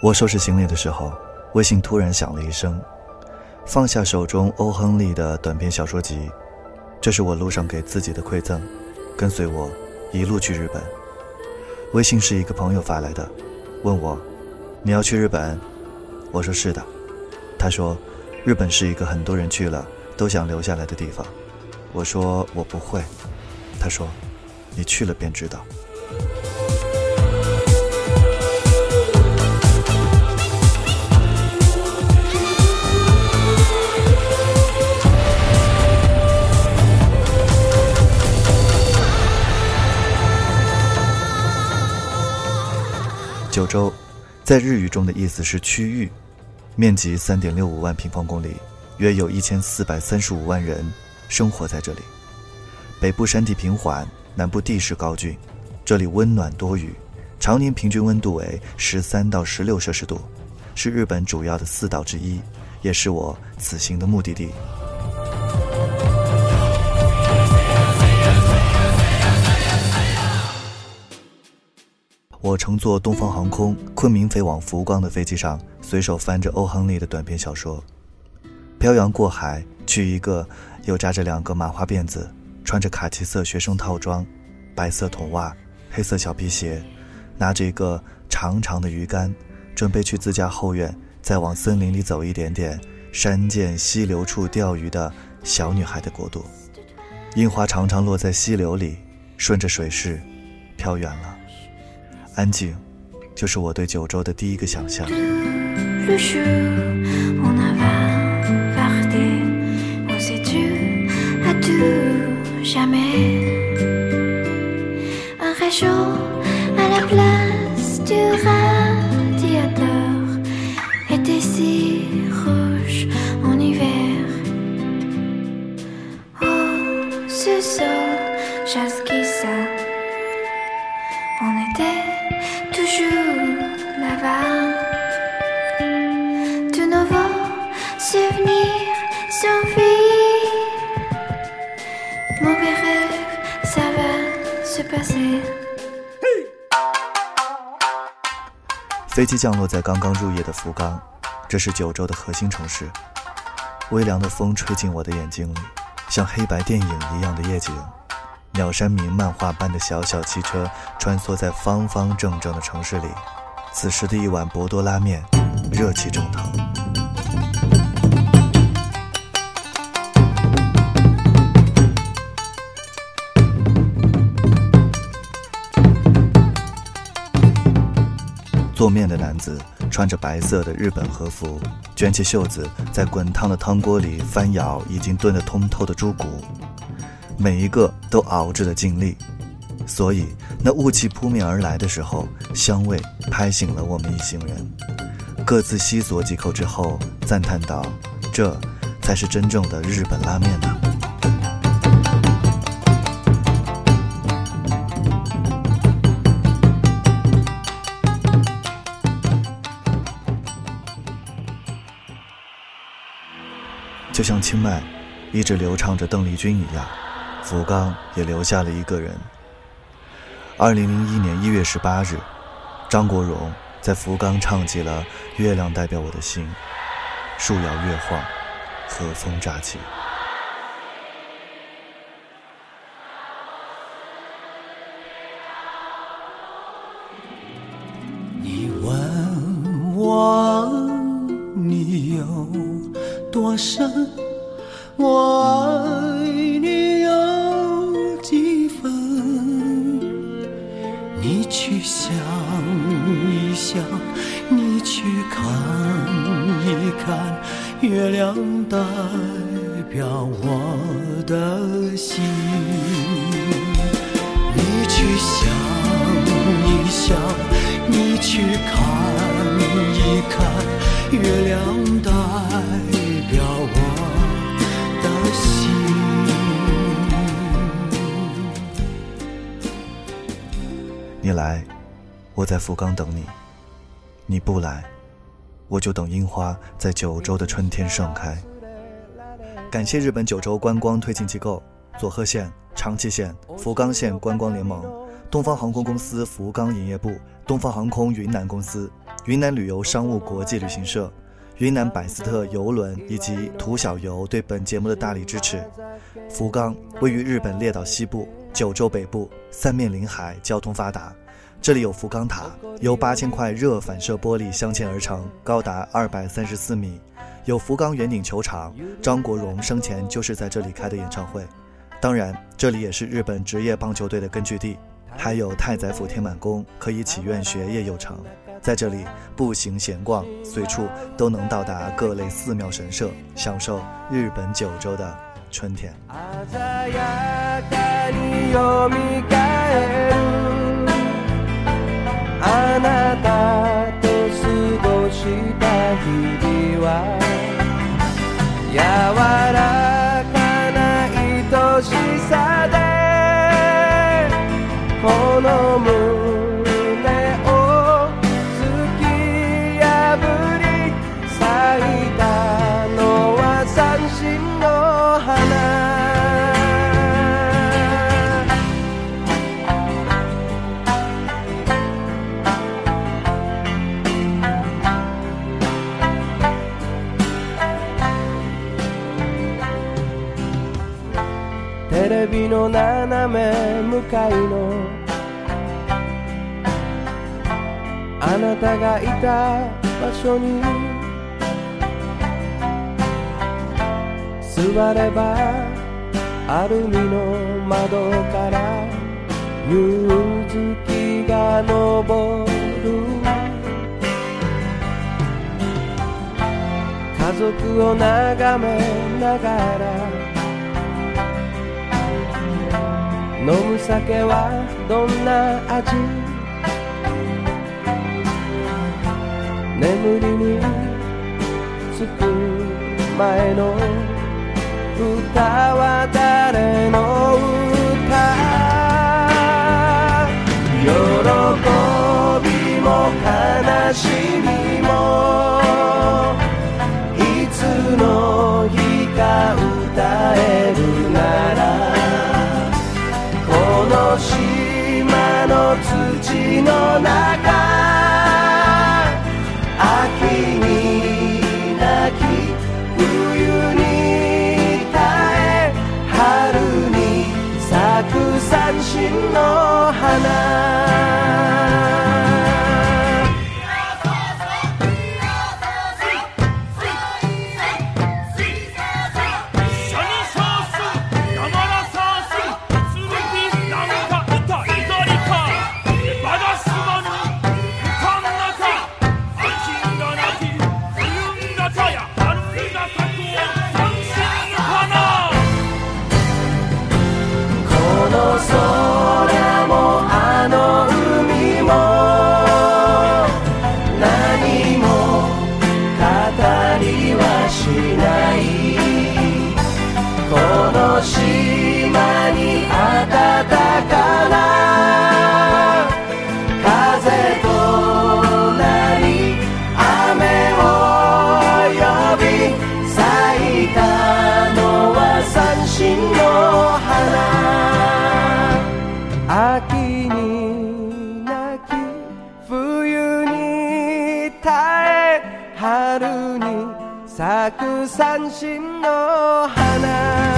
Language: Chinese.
我收拾行李的时候，微信突然响了一声，放下手中欧亨利的短篇小说集，这是我路上给自己的馈赠，跟随我一路去日本。微信是一个朋友发来的，问我你要去日本？我说是的。他说日本是一个很多人去了都想留下来的地方。我说我不会。他说你去了便知道。九州，在日语中的意思是区域，面积三点六五万平方公里，约有一千四百三十五万人生活在这里。北部山地平缓，南部地势高峻，这里温暖多雨，常年平均温度为十三到十六摄氏度，是日本主要的四岛之一，也是我此行的目的地。我乘坐东方航空昆明飞往福冈的飞机上，随手翻着欧亨利的短篇小说，漂洋过海去一个又扎着两个麻花辫子、穿着卡其色学生套装、白色筒袜、黑色小皮鞋，拿着一个长长的鱼竿，准备去自家后院再往森林里走一点点，山涧溪流处钓鱼的小女孩的国度。樱花常常落在溪流里，顺着水势飘远了。安静，就是我对九州的第一个想象。飞机降落在刚刚入夜的福冈，这是九州的核心城市。微凉的风吹进我的眼睛里，像黑白电影一样的夜景。鸟山明漫画般的小小汽车穿梭在方方正正的城市里。此时的一碗博多拉面，热气蒸腾。做面的男子穿着白色的日本和服，卷起袖子，在滚烫的汤锅里翻舀已经炖得通透的猪骨，每一个都熬制了尽力，所以那雾气扑面而来的时候，香味拍醒了我们一行人，各自吸索几口之后，赞叹道：“这才是真正的日本拉面呢。”就像清迈一直流畅着邓丽君一样，福冈也留下了一个人。二零零一年一月十八日，张国荣在福冈唱起了《月亮代表我的心》，树摇月晃，和风乍起。多深？我爱你有几分？你去想一想，你去看一看，月亮代表我的心。你去想一想，你去看一看，月亮代。你来，我在福冈等你；你不来，我就等樱花在九州的春天盛开。感谢日本九州观光推进机构佐贺县、长崎县、福冈县观光联盟、东方航空公司福冈营业部、东方航空云南公司。云南旅游商务国际旅行社、云南百斯特游轮以及图小游对本节目的大力支持。福冈位于日本列岛西部、九州北部，三面临海，交通发达。这里有福冈塔，由八千块热反射玻璃镶嵌而成，高达二百三十四米；有福冈圆顶球场，张国荣生前就是在这里开的演唱会。当然，这里也是日本职业棒球队的根据地。还有太宰府天满宫，可以祈愿学业有成。在这里步行闲逛，随处都能到达各类寺庙神社，享受日本九州的春天。にる。あなたテレビの斜め向かいの。あなたがいた場所に座ればアルミの窓から夕月が昇る。家族を眺めながら飲む酒はどんな味？眠りにつく前の歌は誰の歌？Hannah. 春に咲く三振の花。